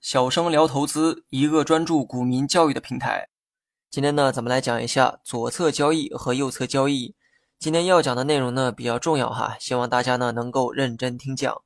小生聊投资，一个专注股民教育的平台。今天呢，咱们来讲一下左侧交易和右侧交易。今天要讲的内容呢比较重要哈，希望大家呢能够认真听讲。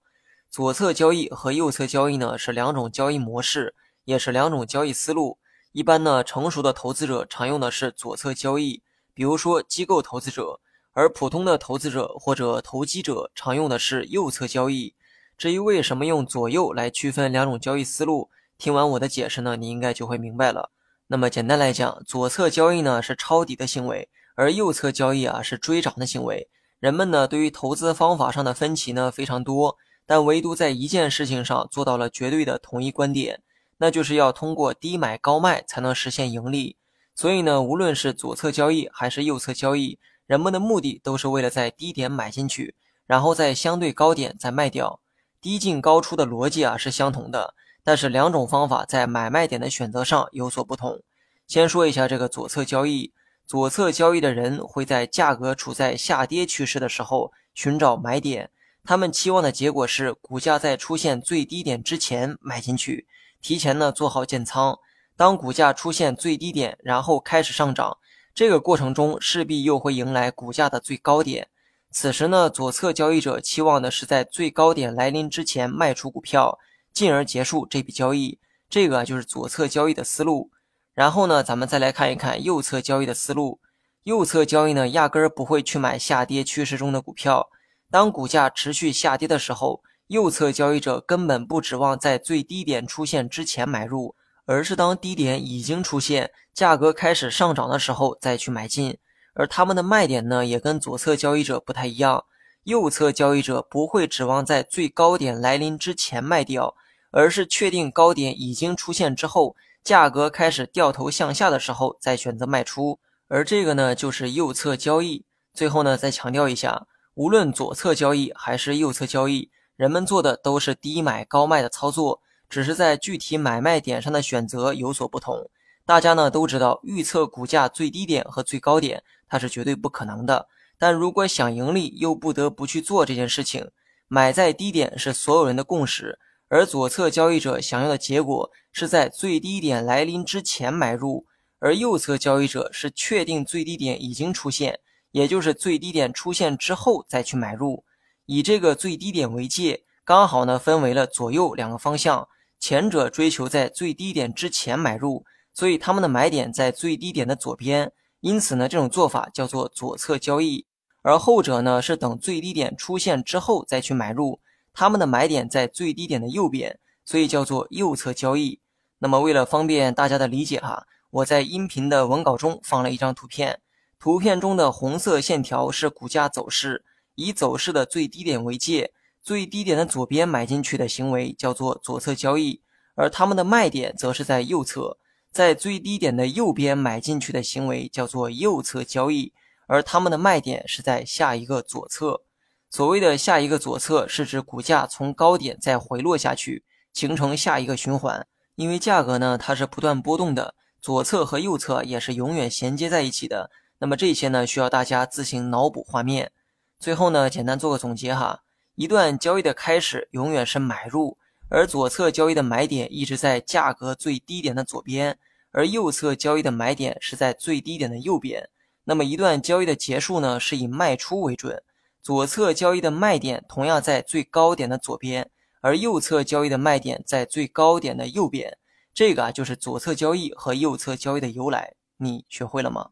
左侧交易和右侧交易呢是两种交易模式，也是两种交易思路。一般呢，成熟的投资者常用的是左侧交易，比如说机构投资者；而普通的投资者或者投机者常用的是右侧交易。至于为什么用左右来区分两种交易思路，听完我的解释呢，你应该就会明白了。那么简单来讲，左侧交易呢是抄底的行为，而右侧交易啊是追涨的行为。人们呢对于投资方法上的分歧呢非常多，但唯独在一件事情上做到了绝对的统一观点，那就是要通过低买高卖才能实现盈利。所以呢，无论是左侧交易还是右侧交易，人们的目的都是为了在低点买进去，然后在相对高点再卖掉。低进高出的逻辑啊是相同的，但是两种方法在买卖点的选择上有所不同。先说一下这个左侧交易，左侧交易的人会在价格处在下跌趋势的时候寻找买点，他们期望的结果是股价在出现最低点之前买进去，提前呢做好建仓。当股价出现最低点，然后开始上涨，这个过程中势必又会迎来股价的最高点。此时呢，左侧交易者期望的是在最高点来临之前卖出股票，进而结束这笔交易。这个就是左侧交易的思路。然后呢，咱们再来看一看右侧交易的思路。右侧交易呢，压根儿不会去买下跌趋势中的股票。当股价持续下跌的时候，右侧交易者根本不指望在最低点出现之前买入，而是当低点已经出现，价格开始上涨的时候再去买进。而他们的卖点呢，也跟左侧交易者不太一样。右侧交易者不会指望在最高点来临之前卖掉，而是确定高点已经出现之后，价格开始掉头向下的时候再选择卖出。而这个呢，就是右侧交易。最后呢，再强调一下，无论左侧交易还是右侧交易，人们做的都是低买高卖的操作，只是在具体买卖点上的选择有所不同。大家呢都知道，预测股价最低点和最高点，它是绝对不可能的。但如果想盈利，又不得不去做这件事情。买在低点是所有人的共识，而左侧交易者想要的结果是在最低点来临之前买入，而右侧交易者是确定最低点已经出现，也就是最低点出现之后再去买入。以这个最低点为界，刚好呢分为了左右两个方向，前者追求在最低点之前买入。所以他们的买点在最低点的左边，因此呢，这种做法叫做左侧交易。而后者呢，是等最低点出现之后再去买入，他们的买点在最低点的右边，所以叫做右侧交易。那么为了方便大家的理解哈，我在音频的文稿中放了一张图片，图片中的红色线条是股价走势，以走势的最低点为界，最低点的左边买进去的行为叫做左侧交易，而他们的卖点则是在右侧。在最低点的右边买进去的行为叫做右侧交易，而他们的卖点是在下一个左侧。所谓的下一个左侧，是指股价从高点再回落下去，形成下一个循环。因为价格呢，它是不断波动的，左侧和右侧也是永远衔接在一起的。那么这些呢，需要大家自行脑补画面。最后呢，简单做个总结哈，一段交易的开始永远是买入。而左侧交易的买点一直在价格最低点的左边，而右侧交易的买点是在最低点的右边。那么一段交易的结束呢，是以卖出为准。左侧交易的卖点同样在最高点的左边，而右侧交易的卖点在最高点的右边。这个啊，就是左侧交易和右侧交易的由来。你学会了吗？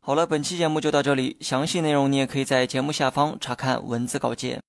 好了，本期节目就到这里，详细内容你也可以在节目下方查看文字稿件。